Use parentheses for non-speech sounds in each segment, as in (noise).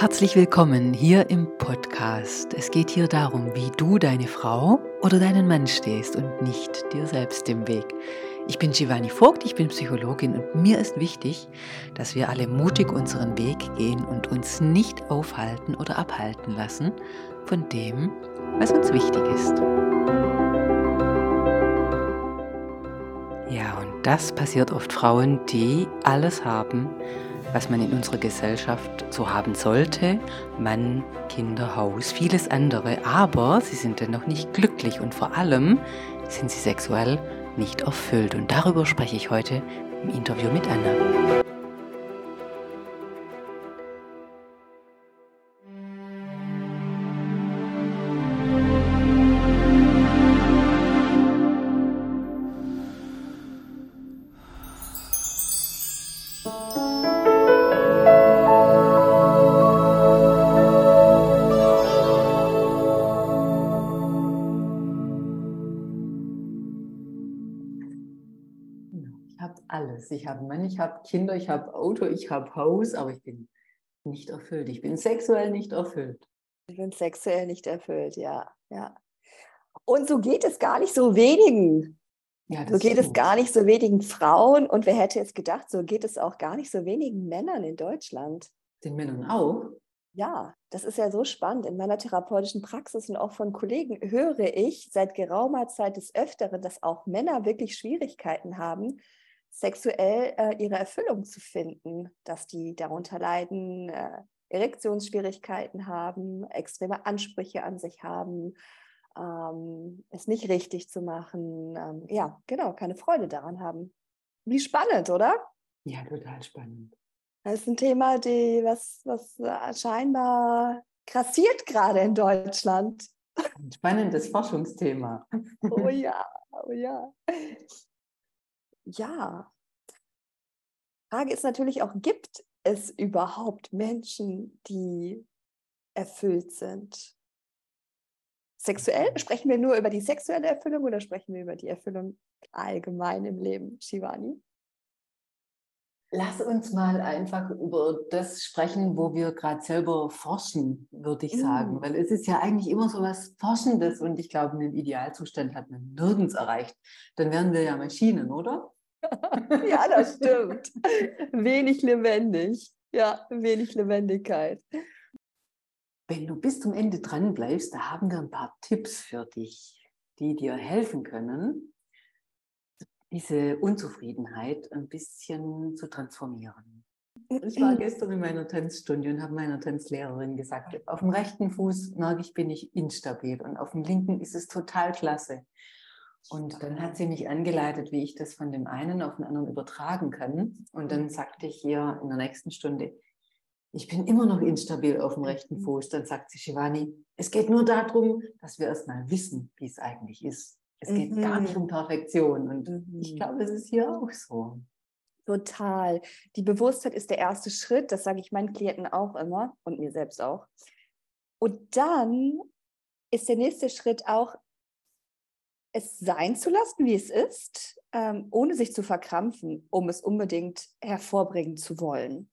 Herzlich willkommen hier im Podcast. Es geht hier darum, wie du deine Frau oder deinen Mann stehst und nicht dir selbst im Weg. Ich bin Giovanni Vogt, ich bin Psychologin und mir ist wichtig, dass wir alle mutig unseren Weg gehen und uns nicht aufhalten oder abhalten lassen von dem, was uns wichtig ist. Ja, und das passiert oft Frauen, die alles haben, was man in unserer Gesellschaft so haben sollte. Mann, Kinder, Haus, vieles andere. Aber sie sind dennoch nicht glücklich und vor allem sind sie sexuell nicht erfüllt. Und darüber spreche ich heute im Interview mit Anna. Ich habe Mann, ich habe Kinder, ich habe Auto, ich habe Haus, aber ich bin nicht erfüllt. Ich bin sexuell nicht erfüllt. Ich bin sexuell nicht erfüllt, ja, ja. Und so geht es gar nicht so wenigen. Ja, so geht es gar nicht so wenigen Frauen und wer hätte es gedacht, so geht es auch gar nicht so wenigen Männern in Deutschland. Den Männern auch? Ja, das ist ja so spannend. In meiner therapeutischen Praxis und auch von Kollegen höre ich seit geraumer Zeit des Öfteren, dass auch Männer wirklich Schwierigkeiten haben, sexuell äh, ihre Erfüllung zu finden, dass die darunter leiden, äh, Erektionsschwierigkeiten haben, extreme Ansprüche an sich haben, ähm, es nicht richtig zu machen, ähm, ja, genau, keine Freude daran haben. Wie spannend, oder? Ja, total spannend. Das ist ein Thema, die, was, was äh, scheinbar grassiert gerade in Deutschland. Ein spannendes Forschungsthema. Oh (laughs) ja, oh ja ja. Frage ist natürlich auch, gibt es überhaupt Menschen, die erfüllt sind? Sexuell? Sprechen wir nur über die sexuelle Erfüllung oder sprechen wir über die Erfüllung allgemein im Leben, Shivani? Lass uns mal einfach über das sprechen, wo wir gerade selber forschen, würde ich sagen. Mm. Weil es ist ja eigentlich immer so was Forschendes und ich glaube, einen Idealzustand hat man nirgends erreicht. Dann wären wir ja Maschinen, oder? (laughs) ja, das stimmt. Wenig lebendig. Ja, wenig Lebendigkeit. Wenn du bis zum Ende dran bleibst, da haben wir ein paar Tipps für dich, die dir helfen können, diese Unzufriedenheit ein bisschen zu transformieren. Ich war gestern in meiner Tanzstunde und habe meiner Tanzlehrerin gesagt, auf dem rechten Fuß merke ich, bin ich instabil und auf dem linken ist es total klasse. Und dann hat sie mich angeleitet, wie ich das von dem einen auf den anderen übertragen kann. Und dann sagte ich ihr in der nächsten Stunde, ich bin immer noch instabil auf dem rechten mhm. Fuß. Dann sagt sie, Shivani, es geht nur darum, dass wir erstmal wissen, wie es eigentlich ist. Es geht mhm. gar nicht um Perfektion. Und mhm. ich glaube, es ist hier auch so. Total. Die Bewusstheit ist der erste Schritt. Das sage ich meinen Klienten auch immer und mir selbst auch. Und dann ist der nächste Schritt auch, es sein zu lassen, wie es ist, ähm, ohne sich zu verkrampfen, um es unbedingt hervorbringen zu wollen.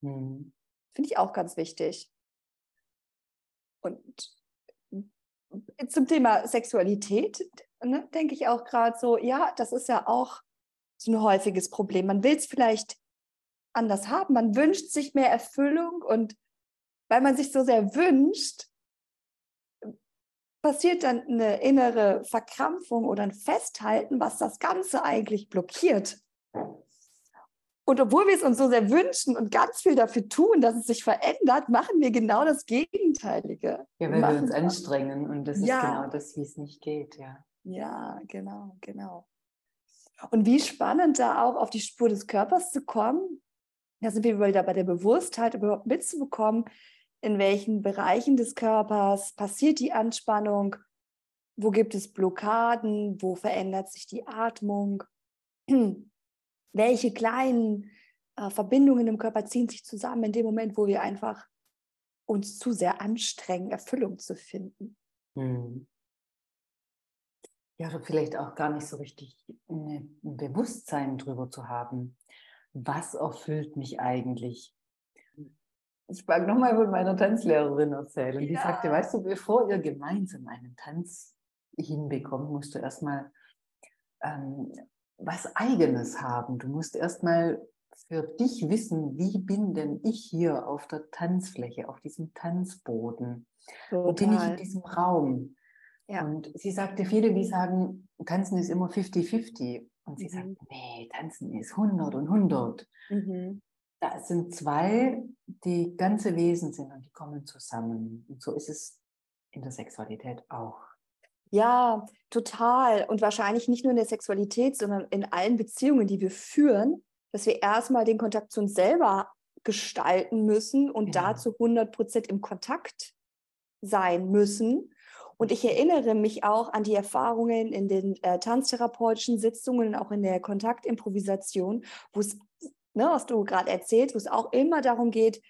Mhm. Finde ich auch ganz wichtig. Und zum Thema Sexualität ne, denke ich auch gerade so, ja, das ist ja auch so ein häufiges Problem. Man will es vielleicht anders haben, man wünscht sich mehr Erfüllung und weil man sich so sehr wünscht, passiert dann eine innere Verkrampfung oder ein Festhalten, was das Ganze eigentlich blockiert. Und obwohl wir es uns so sehr wünschen und ganz viel dafür tun, dass es sich verändert, machen wir genau das Gegenteilige. Ja, weil wir, wir uns anstrengen und das ja. ist genau das, wie es nicht geht, ja. Ja, genau, genau. Und wie spannend da auch auf die Spur des Körpers zu kommen, da sind wir wieder bei der Bewusstheit, überhaupt mitzubekommen, in welchen Bereichen des Körpers passiert die Anspannung, wo gibt es Blockaden, wo verändert sich die Atmung, (clears throat) welche kleinen äh, Verbindungen im Körper ziehen sich zusammen in dem Moment, wo wir einfach uns zu sehr anstrengen, Erfüllung zu finden. Hm. Ja, oder vielleicht auch gar nicht so richtig ein Bewusstsein drüber zu haben. Was erfüllt mich eigentlich? Ich mag nochmal von meiner Tanzlehrerin erzählen. Die Ja. sagte, weißt du, bevor ihr gemeinsam einen Tanz hinbekommt, musst du erstmal ähm, was Eigenes haben. Du musst erstmal für dich wissen, wie bin denn ich hier auf der Tanzfläche, auf diesem Tanzboden? Wo bin ich in Total. diesem Raum? Ja. Und sie sagte, viele, die sagen, Tanzen ist immer 50-50. Und sie Mhm. sagt, nee, Tanzen ist 100 und 100. Mhm. Da sind zwei, die ganze Wesen sind und die kommen zusammen. Und so ist es in der Sexualität auch. Ja, total. Und wahrscheinlich nicht nur in der Sexualität, sondern in allen Beziehungen, die wir führen, dass wir erstmal den Kontakt zu uns selber gestalten müssen und Genau. dazu 100 Prozent im Kontakt sein müssen. Und ich erinnere mich auch an die Erfahrungen in den äh, tanztherapeutischen Sitzungen, auch in der Kontaktimprovisation, wo es, ne, was du gerade erzählst, wo es auch immer darum geht,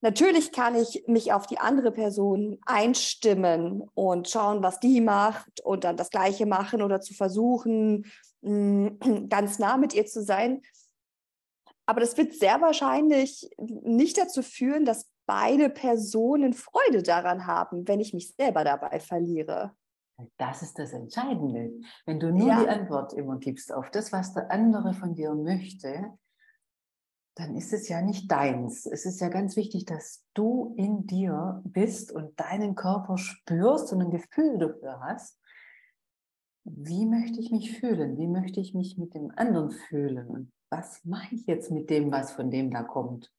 Natürlich kann ich mich auf die andere Person einstimmen und schauen, was die macht und dann das Gleiche machen oder zu versuchen, mh, (clears throat) ganz nah mit ihr zu sein. Aber das wird sehr wahrscheinlich nicht dazu führen, dass beide Personen Freude daran haben, wenn ich mich selber dabei verliere. Das ist das Entscheidende. Wenn du nur Ja. die Antwort immer gibst auf das, was der andere von dir möchte, dann ist es ja nicht deins. Es ist ja ganz wichtig, dass du in dir bist und deinen Körper spürst und ein Gefühl dafür hast. Wie möchte ich mich fühlen? Wie möchte ich mich mit dem anderen fühlen? Und was mache ich jetzt mit dem, was von dem da kommt?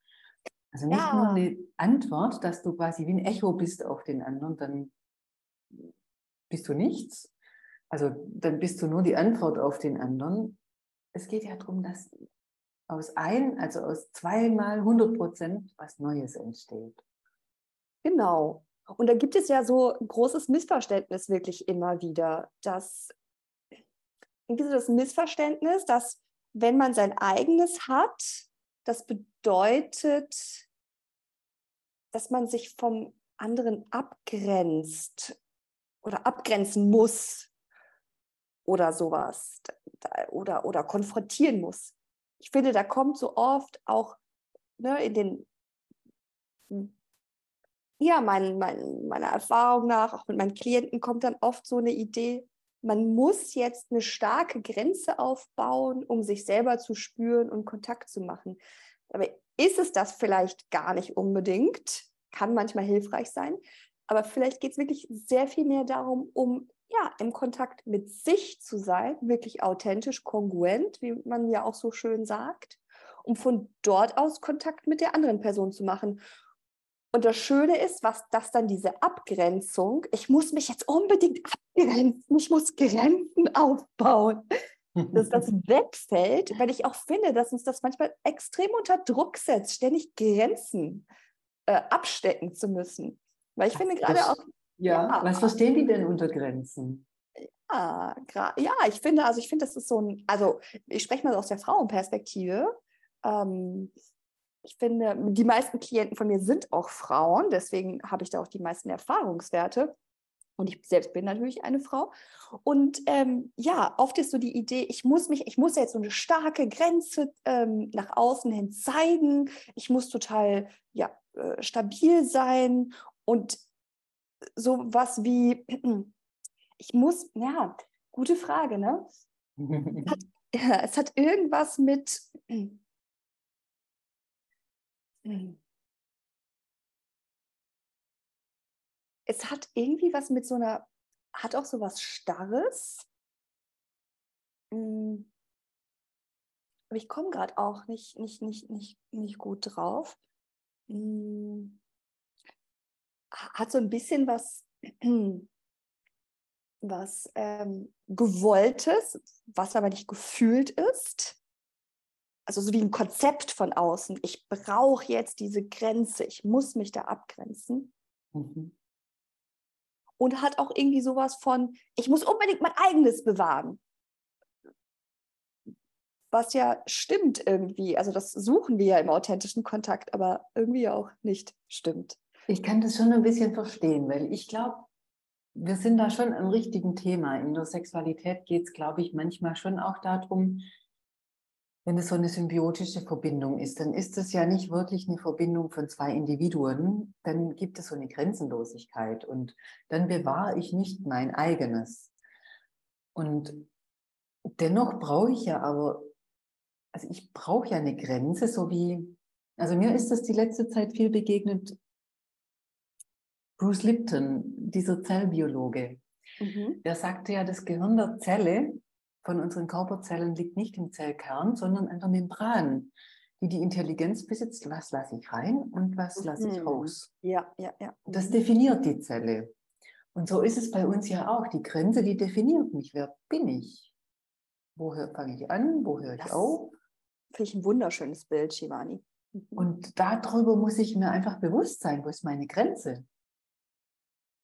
Also nicht nur Ja. eine Antwort, dass du quasi wie ein Echo bist auf den anderen, dann bist du nichts. Also dann bist du nur die Antwort auf den anderen. Es geht ja darum, dass aus ein, also aus zweimal 100 Prozent was Neues entsteht. Genau. Und da gibt es ja so ein großes Missverständnis wirklich immer wieder, dass irgendwie so das Missverständnis, dass wenn man sein eigenes hat, das bedeutet, dass man sich vom anderen abgrenzt oder abgrenzen muss oder sowas oder, oder konfrontieren muss. Ich finde, da kommt so oft auch ne, in den ja, mein, mein, meiner Erfahrung nach, auch mit meinen Klienten, kommt dann oft so eine Idee, man muss jetzt eine starke Grenze aufbauen, um sich selber zu spüren und Kontakt zu machen. Aber ist es das vielleicht gar nicht unbedingt? Kann manchmal hilfreich sein. Aber vielleicht geht es wirklich sehr viel mehr darum, um ja, im Kontakt mit sich zu sein, wirklich authentisch, kongruent, wie man ja auch so schön sagt, um von dort aus Kontakt mit der anderen Person zu machen. Und das Schöne ist, was das dann diese Abgrenzung, ich muss mich jetzt unbedingt abgrenzen, ich muss Grenzen aufbauen, dass das (laughs) wegfällt, weil ich auch finde, dass uns das manchmal extrem unter Druck setzt, ständig Grenzen äh, abstecken zu müssen. Weil ich finde gerade auch, Ja, Ja. was verstehen die denn unter Grenzen? ja, ja, ich finde, also ich finde, das ist so ein, also ich spreche mal aus der Frauenperspektive. Ähm, ich finde, die meisten Klienten von mir sind auch Frauen, deswegen habe ich da auch die meisten Erfahrungswerte. Und ich selbst bin natürlich eine Frau. Und ähm, ja, oft ist so die Idee, ich muss mich, ich muss jetzt so eine starke Grenze ähm, nach außen hin zeigen. Ich muss total ja, äh, stabil sein. Und so was wie, (clears throat) ich muss, ja, gute Frage, ne? (laughs) Ja, es hat irgendwas mit. (clears throat) Es hat irgendwie was mit so einer, hat auch so was Starres. Mm. Aber ich komme gerade auch nicht, nicht, nicht, nicht, nicht gut drauf. Mm. Hat so ein bisschen was, (clears throat) was ähm, Gewolltes, was aber nicht gefühlt ist. Also so wie ein Konzept von außen. Ich brauche jetzt diese Grenze. Ich muss mich da abgrenzen. Mhm. Und hat auch irgendwie sowas von, ich muss unbedingt mein eigenes bewahren. Was ja stimmt irgendwie. Also das suchen wir ja im authentischen Kontakt, aber irgendwie auch nicht stimmt. Ich kann das schon ein bisschen verstehen, weil ich glaube, wir sind da schon am richtigen Thema. In der Sexualität geht es, glaube ich, manchmal schon auch darum, wenn es so eine symbiotische Verbindung ist, dann ist es ja nicht wirklich eine Verbindung von zwei Individuen, dann gibt es so eine Grenzenlosigkeit und dann bewahre ich nicht mein eigenes. Und dennoch brauche ich ja aber, also ich brauche ja eine Grenze, so wie, also mir ist das die letzte Zeit viel begegnet, Bruce Lipton, dieser Zellbiologe, mhm. der sagte ja, das Gehirn der Zelle von unseren Körperzellen liegt nicht im Zellkern, sondern an der Membran, die die Intelligenz besitzt, was lasse ich rein und was lasse ich mhm. raus. Ja, ja, ja. Das definiert die Zelle. Und so ist es bei uns ja auch. Die Grenze, die definiert mich. Wer bin ich? Woher fange ich an? Wo höre ich das auf? Finde ich ein wunderschönes Bild, Shivani. Mhm. Und darüber muss ich mir einfach bewusst sein, wo ist meine Grenze?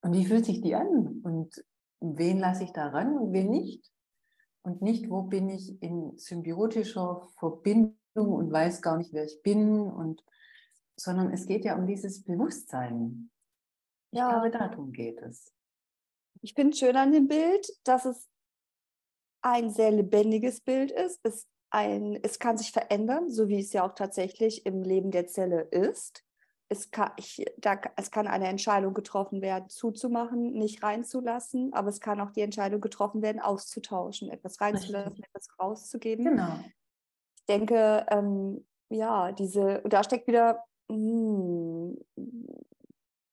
Und wie fühlt sich die an? Und wen lasse ich da ran und wen nicht? Und nicht, wo bin ich in symbiotischer Verbindung und weiß gar nicht, wer ich bin und sondern es geht ja um dieses Bewusstsein. Ja. glaube, darum geht es. Ich finde schön an dem Bild, dass es ein sehr lebendiges Bild ist. Es, ein, es kann sich verändern, so wie es ja auch tatsächlich im Leben der Zelle ist es kann, ich, da, es kann eine Entscheidung getroffen werden, zuzumachen, nicht reinzulassen, aber es kann auch die Entscheidung getroffen werden, auszutauschen, etwas reinzulassen, Richtig. etwas rauszugeben. Genau. Ich denke, ähm, ja, diese, da steckt wieder, mh, hm,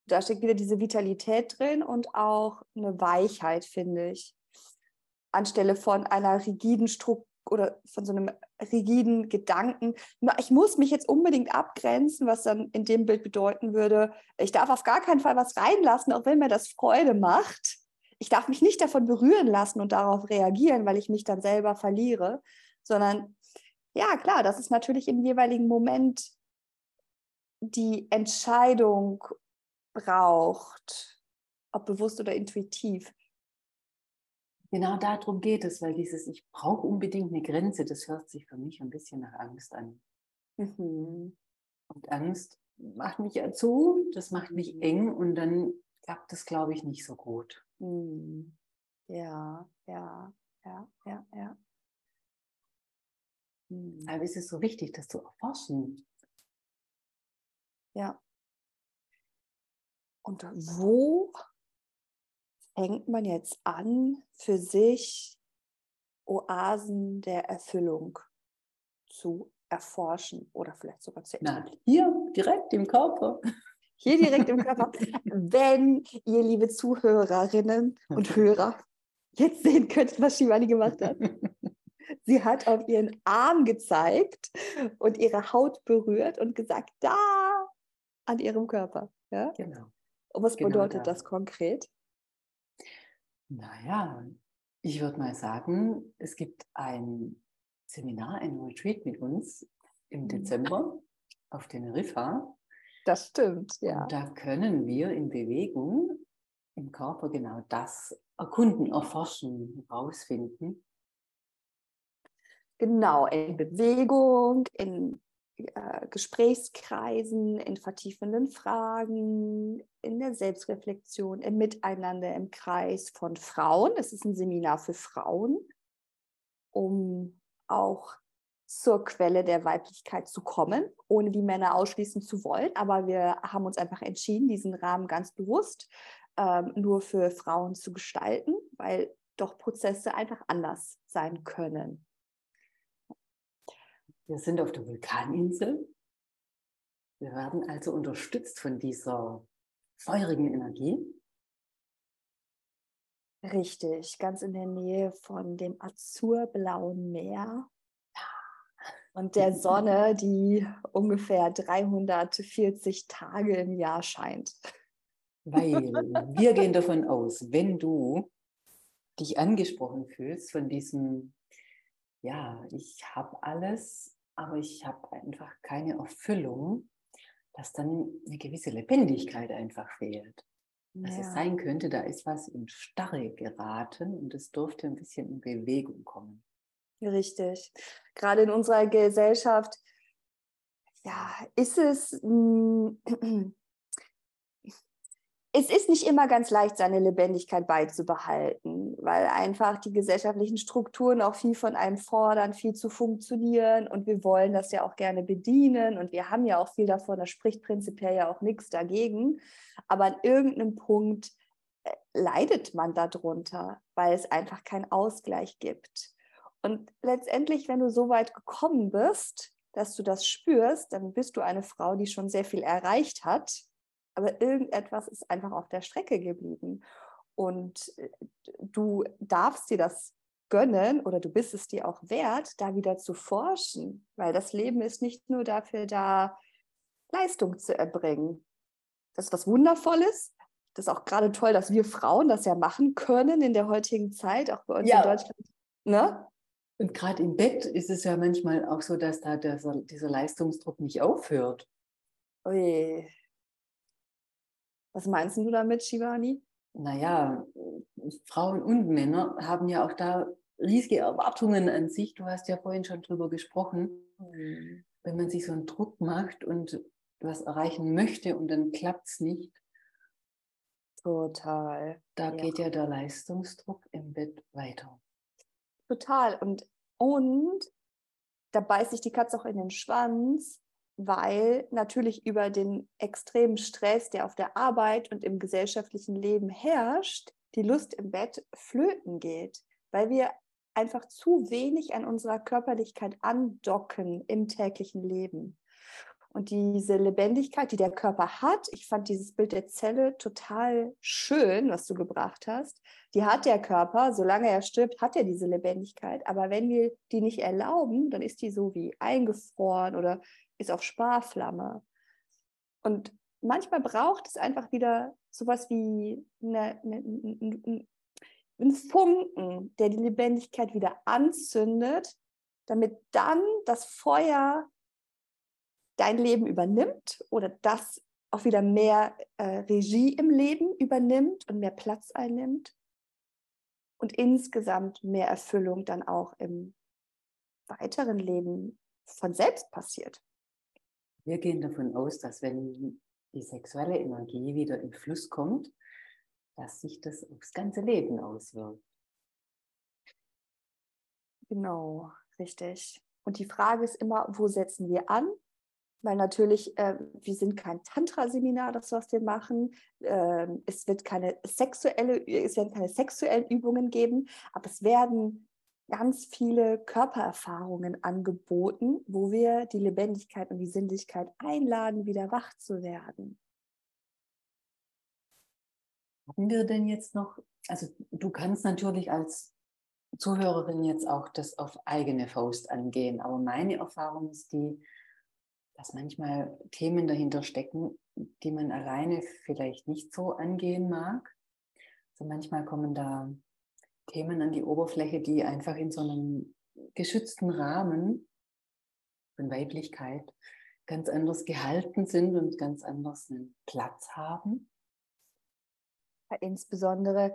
da steckt wieder diese Vitalität drin und auch eine Weichheit, finde ich. Anstelle von einer rigiden Struktur oder von so einem rigiden Gedanken, ich muss mich jetzt unbedingt abgrenzen, was dann in dem Bild bedeuten würde, ich darf auf gar keinen Fall was reinlassen, auch wenn mir das Freude macht. Ich darf mich nicht davon berühren lassen und darauf reagieren, weil ich mich dann selber verliere, sondern ja, klar, das ist natürlich im jeweiligen Moment die Entscheidung braucht, ob bewusst oder intuitiv. Genau darum geht es, weil dieses Ich brauche unbedingt eine Grenze, das hört sich für mich ein bisschen nach Angst an. Mhm. Und Angst macht mich ja zu, das macht mich mhm. eng und dann klappt das, glaube ich, nicht so gut. Mhm. Ja, ja, ja, ja, ja. Mhm. Aber es ist so wichtig, das zu erforschen. Ja. Und wo fängt man jetzt an, für sich Oasen der Erfüllung zu erforschen oder vielleicht sogar zu Na, hier direkt im Körper. Hier direkt im Körper. (laughs) Wenn ihr, liebe Zuhörerinnen und Hörer, jetzt sehen könnt, was Shivani gemacht hat. Sie hat auf ihren Arm gezeigt und ihre Haut berührt und gesagt, da an ihrem Körper. Ja? Genau. Und was genau bedeutet da. das konkret? Naja, ich würde mal sagen, es gibt ein Seminar, ein Retreat mit uns im mhm. Dezember auf Teneriffa. Das stimmt, ja. Und da können wir in Bewegung im Körper genau das erkunden, erforschen, herausfinden. Genau, in Bewegung, in äh, Gesprächskreisen, in vertiefenden Fragen, in der Selbstreflexion, im Miteinander im Kreis von Frauen. Es ist ein Seminar für Frauen, um auch zur Quelle der Weiblichkeit zu kommen, ohne die Männer ausschließen zu wollen. Aber wir haben uns einfach entschieden, diesen Rahmen ganz bewusst ähm, nur für Frauen zu gestalten, weil doch Prozesse einfach anders sein können. Wir sind auf der Vulkaninsel. Wir werden also unterstützt von dieser feurigen Energie. Richtig, ganz in der Nähe von dem azurblauen Meer und der Sonne, die ungefähr 340 Tage im Jahr scheint. Weil wir gehen davon aus, wenn du dich angesprochen fühlst von diesem, ja, ich habe alles, aber ich habe einfach keine Erfüllung, dass dann eine gewisse Lebendigkeit einfach fehlt. Dass ja. es sein könnte, da ist was in Starre geraten und es durfte ein bisschen in Bewegung kommen. Richtig. Gerade in unserer Gesellschaft, ja, ist es, hm, (clears throat) es ist nicht immer ganz leicht, seine Lebendigkeit beizubehalten, weil einfach die gesellschaftlichen Strukturen auch viel von einem fordern, viel zu funktionieren und wir wollen das ja auch gerne bedienen und wir haben ja auch viel davon, da spricht prinzipiell ja auch nichts dagegen. Aber an irgendeinem Punkt äh, leidet man darunter, weil es einfach keinen Ausgleich gibt. Und letztendlich, wenn du so weit gekommen bist, dass du das spürst, dann bist du eine Frau, die schon sehr viel erreicht hat aber irgendetwas ist einfach auf der Strecke geblieben. Und äh, du darfst dir das gönnen oder du bist es dir auch wert, da wieder zu forschen, weil das Leben ist nicht nur dafür da, Leistung zu erbringen. Das ist was Wundervolles. Das ist auch gerade toll, dass wir Frauen das ja machen können in der heutigen Zeit, auch bei uns ja. in Deutschland. Ne? Und gerade im Bett ist es ja manchmal auch so, dass da dieser, dieser Leistungsdruck nicht aufhört. Ui, was meinst du damit, Shivani? Naja, Frauen und Männer haben ja auch da riesige Erwartungen an sich. Du hast ja vorhin schon drüber gesprochen. Mhm. Wenn man sich so einen Druck macht und was erreichen möchte und dann klappt es nicht. Total. Da ja. geht ja der Leistungsdruck im Bett weiter. Total. Und, und da beißt sich die Katze auch in den Schwanz, weil natürlich über den extremen Stress, der auf der Arbeit und im gesellschaftlichen Leben herrscht, die Lust im Bett flöten geht, weil wir einfach zu wenig an unserer Körperlichkeit andocken im täglichen Leben. Und diese Lebendigkeit, die der Körper hat, ich fand dieses Bild der Zelle total schön, was du gebracht hast. Die hat der Körper, solange er stirbt, hat er diese Lebendigkeit. Aber wenn wir die nicht erlauben, dann ist die so wie eingefroren oder ist auf Sparflamme. Und manchmal braucht es einfach wieder sowas wie eine, eine, einen Funken, der die Lebendigkeit wieder anzündet, damit dann das Feuer dein Leben übernimmt oder das auch wieder mehr äh, Regie im Leben übernimmt und mehr Platz einnimmt und insgesamt mehr Erfüllung dann auch im weiteren Leben von selbst passiert. Wir gehen davon aus, dass wenn die sexuelle Energie wieder in Fluss kommt, dass sich das aufs ganze Leben auswirkt. Genau, richtig. Und die Frage ist immer, wo setzen wir an? Weil natürlich, äh, wir sind kein Tantra-Seminar, das was wir machen. Äh, es wird keine sexuelle, es werden keine sexuellen Übungen geben, aber es werden ganz viele Körpererfahrungen angeboten, wo wir die Lebendigkeit und die Sinnlichkeit einladen, wieder wach zu werden. Haben wir denn jetzt noch, also du kannst natürlich als Zuhörerin jetzt auch das auf eigene Faust angehen, aber meine Erfahrung ist die, dass manchmal Themen dahinter stecken, die man alleine vielleicht nicht so angehen mag. Also manchmal kommen da Themen an die Oberfläche, die einfach in so einem geschützten Rahmen von Weiblichkeit ganz anders gehalten sind und ganz anders einen Platz haben. Insbesondere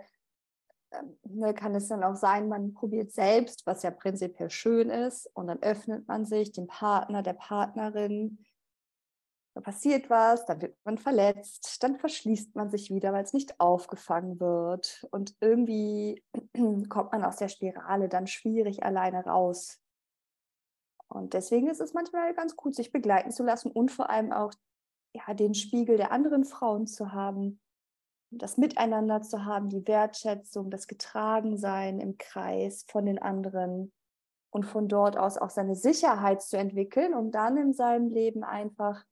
ähm, ne, kann es dann auch sein, man probiert selbst, was ja prinzipiell schön ist, und dann öffnet man sich dem Partner, der Partnerin da passiert was, dann wird man verletzt, dann verschließt man sich wieder, weil es nicht aufgefangen wird. Und irgendwie (clears throat) kommt man aus der Spirale dann schwierig alleine raus. Und deswegen ist es manchmal ganz gut, sich begleiten zu lassen und vor allem auch ja, den Spiegel der anderen Frauen zu haben, das Miteinander zu haben, die Wertschätzung, das Getragensein im Kreis von den anderen und von dort aus auch seine Sicherheit zu entwickeln, um dann in seinem Leben einfach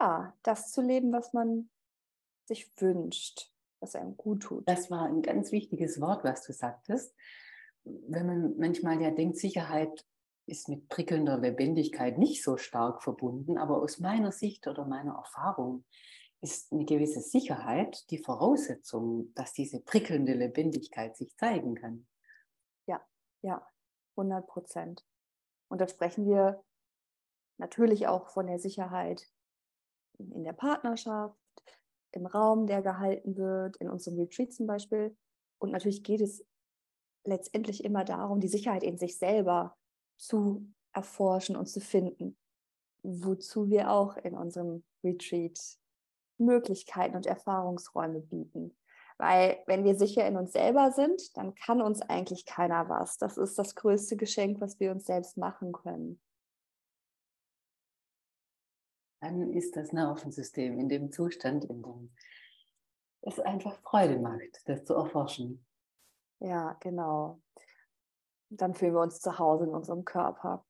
ja, das zu leben, was man sich wünscht, was einem gut tut. Das war ein ganz wichtiges Wort, was du sagtest. Wenn man manchmal ja denkt, Sicherheit ist mit prickelnder Lebendigkeit nicht so stark verbunden, aber aus meiner Sicht oder meiner Erfahrung ist eine gewisse Sicherheit die Voraussetzung, dass diese prickelnde Lebendigkeit sich zeigen kann. Ja, ja, 100 Prozent. Und da sprechen wir natürlich auch von der Sicherheit in der Partnerschaft, im Raum, der gehalten wird, in unserem Retreat zum Beispiel. Und natürlich geht es letztendlich immer darum, die Sicherheit in sich selber zu erforschen und zu finden, wozu wir auch in unserem Retreat Möglichkeiten und Erfahrungsräume bieten. Weil wenn wir sicher in uns selber sind, dann kann uns eigentlich keiner was. Das ist das größte Geschenk, was wir uns selbst machen können. Dann ist das Nervensystem in dem Zustand, in dem es einfach Freude macht, das zu erforschen. Ja, genau. Dann fühlen wir uns zu Hause in unserem Körper,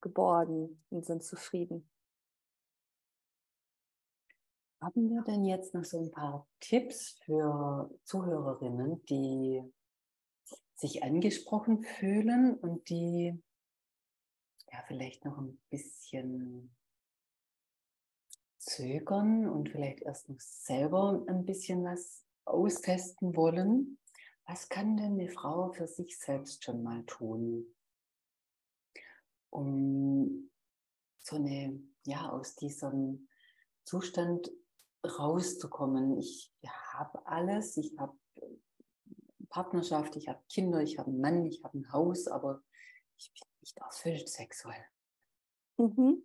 geborgen und sind zufrieden. Haben wir denn jetzt noch so ein paar Tipps für Zuhörerinnen, die sich angesprochen fühlen und die ja vielleicht noch ein bisschen zögern und vielleicht erst noch selber ein bisschen was austesten wollen? Was kann denn eine Frau für sich selbst schon mal tun, um so eine, ja, aus diesem Zustand rauszukommen. Ich habe alles, ich habe Partnerschaft, ich habe Kinder, ich habe einen Mann, ich habe ein Haus, aber ich bin nicht erfüllt sexuell. Mhm.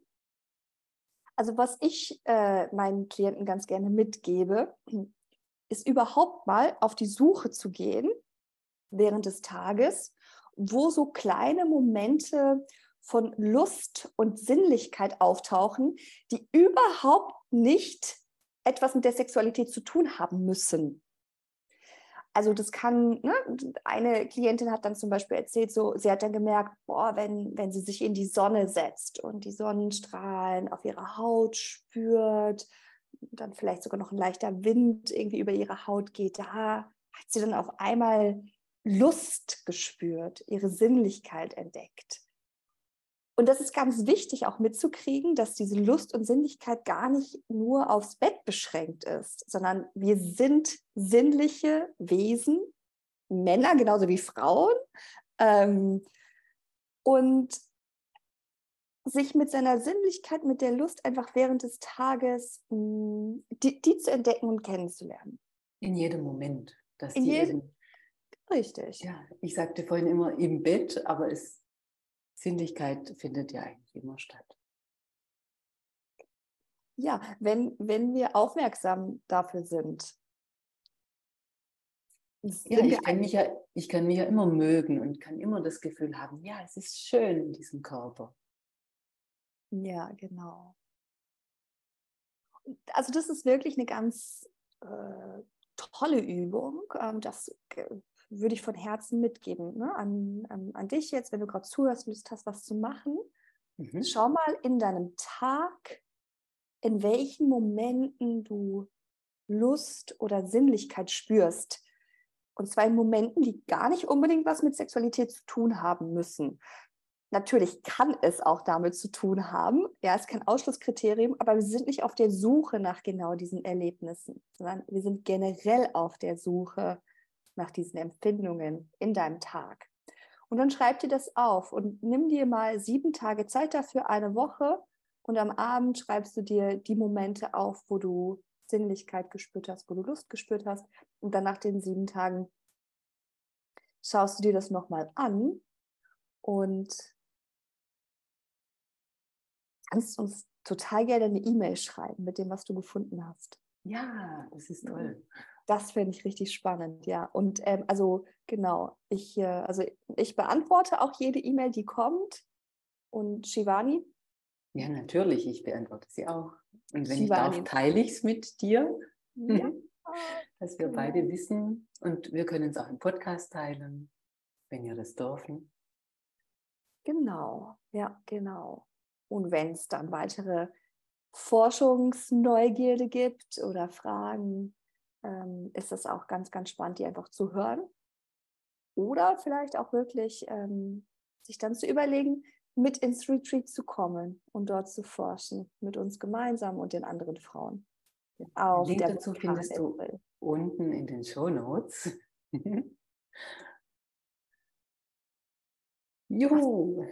Also was ich äh, meinen Klienten ganz gerne mitgebe, ist überhaupt mal auf die Suche zu gehen während des Tages, wo so kleine Momente von Lust und Sinnlichkeit auftauchen, die überhaupt nicht etwas mit der Sexualität zu tun haben müssen. Also das kann, ne, eine Klientin hat dann zum Beispiel erzählt, so, sie hat dann gemerkt, boah, wenn, wenn sie sich in die Sonne setzt und die Sonnenstrahlen auf ihrer Haut spürt, dann vielleicht sogar noch ein leichter Wind irgendwie über ihre Haut geht, da hat sie dann auf einmal Lust gespürt, ihre Sinnlichkeit entdeckt. Und das ist ganz wichtig auch mitzukriegen, dass diese Lust und Sinnlichkeit gar nicht nur aufs Bett beschränkt ist, sondern wir sind sinnliche Wesen, Männer genauso wie Frauen. Ähm, und sich mit seiner Sinnlichkeit, mit der Lust einfach während des Tages mh, hm, die, die, zu entdecken und kennenzulernen. In jedem Moment. Dass In jedem, richtig. Ja, ich sagte vorhin immer im Bett, aber es Sinnlichkeit findet ja eigentlich immer statt. Ja, wenn, wenn wir aufmerksam dafür sind. Ja, ich kann, mich ja, ich kann mich ja immer mögen und kann immer das Gefühl haben, ja, es ist schön in diesem Körper. Ja, genau. Also das ist wirklich eine ganz äh, tolle Übung. Ähm, das würde ich von Herzen mitgeben ne? an, an, an, dich jetzt, wenn du gerade zuhörst und Lust hast, was zu machen. Mhm. Schau mal in deinem Tag, in welchen Momenten du Lust oder Sinnlichkeit spürst. Und zwar in Momenten, die gar nicht unbedingt was mit Sexualität zu tun haben müssen. Natürlich kann es auch damit zu tun haben. Ja, es ist kein Ausschlusskriterium, aber wir sind nicht auf der Suche nach genau diesen Erlebnissen, sondern wir sind generell auf der Suche nach diesen Empfindungen in deinem Tag. Und dann schreib dir das auf und nimm dir mal sieben Tage Zeit dafür, eine Woche. Und am Abend schreibst du dir die Momente auf, wo du Sinnlichkeit gespürt hast, wo du Lust gespürt hast. Und dann nach den sieben Tagen schaust du dir das nochmal an und kannst uns total gerne eine E-Mail schreiben mit dem, was du gefunden hast. Ja, das ist toll. Das finde ich richtig spannend, ja. Und ähm, also genau, ich, äh, also ich beantworte auch jede E-Mail, die kommt. Und Shivani? Ja, natürlich, ich beantworte sie auch. Und wenn Shivani. ich darf, teile ich es mit dir, ja. (laughs) dass wir genau. beide wissen. Und wir können es auch im Podcast teilen, wenn wir das dürfen. Genau, ja, genau. Und wenn es dann weitere Forschungsneugierde gibt oder Fragen, ähm, ist es auch ganz, ganz spannend, die einfach zu hören. Oder vielleicht auch wirklich ähm, sich dann zu überlegen, mit ins Retreat zu kommen und dort zu forschen, mit uns gemeinsam und den anderen Frauen. Auf Link dazu findest du unten in den Show Notes. (laughs) Juhu.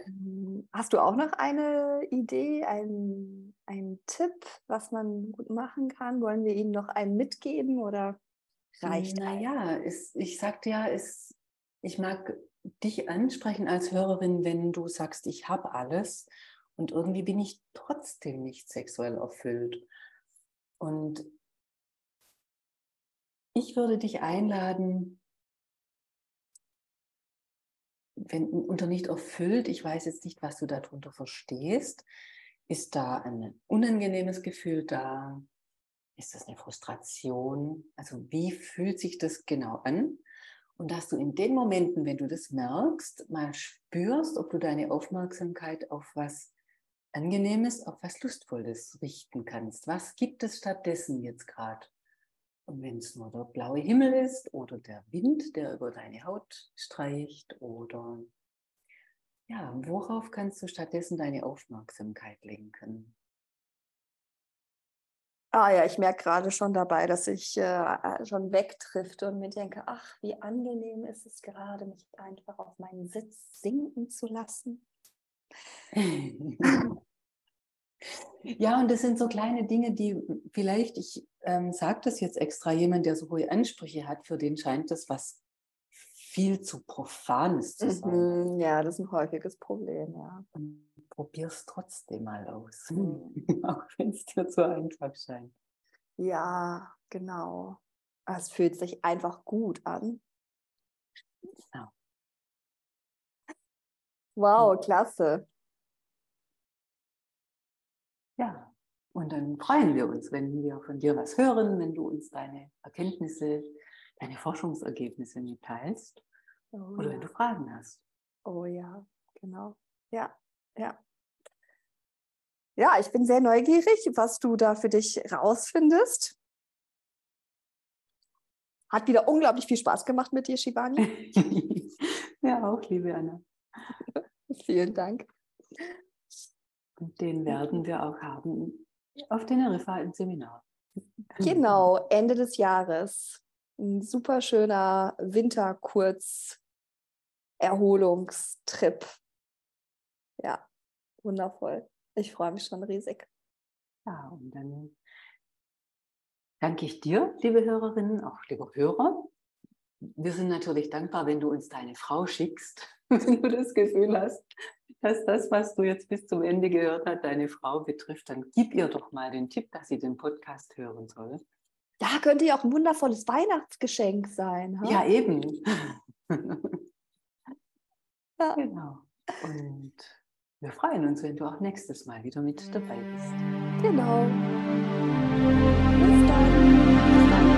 Hast du auch noch eine Idee, einen, einen Tipp, was man gut machen kann? Wollen wir Ihnen noch einen mitgeben oder reicht Naja, ich sagte ja, es, ich mag dich ansprechen als Hörerin, wenn du sagst, ich habe alles und irgendwie bin ich trotzdem nicht sexuell erfüllt. Und ich würde dich einladen, wenn unter nicht erfüllt, ich weiß jetzt nicht, was du darunter verstehst, ist da ein unangenehmes Gefühl da? Ist das eine Frustration? Also wie fühlt sich das genau an? Und dass du in den Momenten, wenn du das merkst, mal spürst, ob du deine Aufmerksamkeit auf was Angenehmes, auf was Lustvolles richten kannst. Was gibt es stattdessen jetzt gerade? Und wenn es nur der blaue Himmel ist oder der Wind, der über deine Haut streicht oder ja, worauf kannst du stattdessen deine Aufmerksamkeit lenken? Ah ja, ich merke gerade schon dabei, dass ich äh, schon wegtrifft und mir denke, ach, wie angenehm ist es gerade, mich einfach auf meinen Sitz sinken zu lassen. (laughs) Ja, und das sind so kleine Dinge, die vielleicht, ich ähm, sage das jetzt extra, jemand, der so hohe Ansprüche hat, für den scheint das was viel zu Profanes zu sein. Mhm, ja, das ist ein häufiges Problem, ja. Probier es trotzdem mal aus, (laughs) mhm. auch wenn es dir zu einfach scheint. Ja, genau. Es fühlt sich einfach gut an. Ja. Wow, klasse. Ja, und dann freuen wir uns, wenn wir von dir was hören, wenn du uns deine Erkenntnisse, deine Forschungsergebnisse mitteilst oh, oder ja. wenn du Fragen hast. Oh ja, genau. Ja, ja. Ja, ich bin sehr neugierig, was du da für dich rausfindest. Hat wieder unglaublich viel Spaß gemacht mit dir, Shivani. (laughs) ja, auch, liebe Anna. (laughs) Vielen Dank. Und den werden wir auch haben auf Teneriffa im Seminar. Genau, Ende des Jahres. Ein super schöner Winterkurz-Erholungstrip. Ja, wundervoll. Ich freue mich schon riesig. Ja, und dann danke ich dir, liebe Hörerinnen, auch liebe Hörer. Wir sind natürlich dankbar, wenn du uns deine Frau schickst, (laughs) wenn du das Gefühl hast, dass das, was du jetzt bis zum Ende gehört hast, deine Frau betrifft, dann gib ihr doch mal den Tipp, dass sie den Podcast hören soll. Da könnte ja auch ein wundervolles Weihnachtsgeschenk sein. Ha? Ja, eben. (laughs) ja. Genau. Und wir freuen uns, wenn du auch nächstes Mal wieder mit dabei bist. Genau. Bis dann. Bis dann.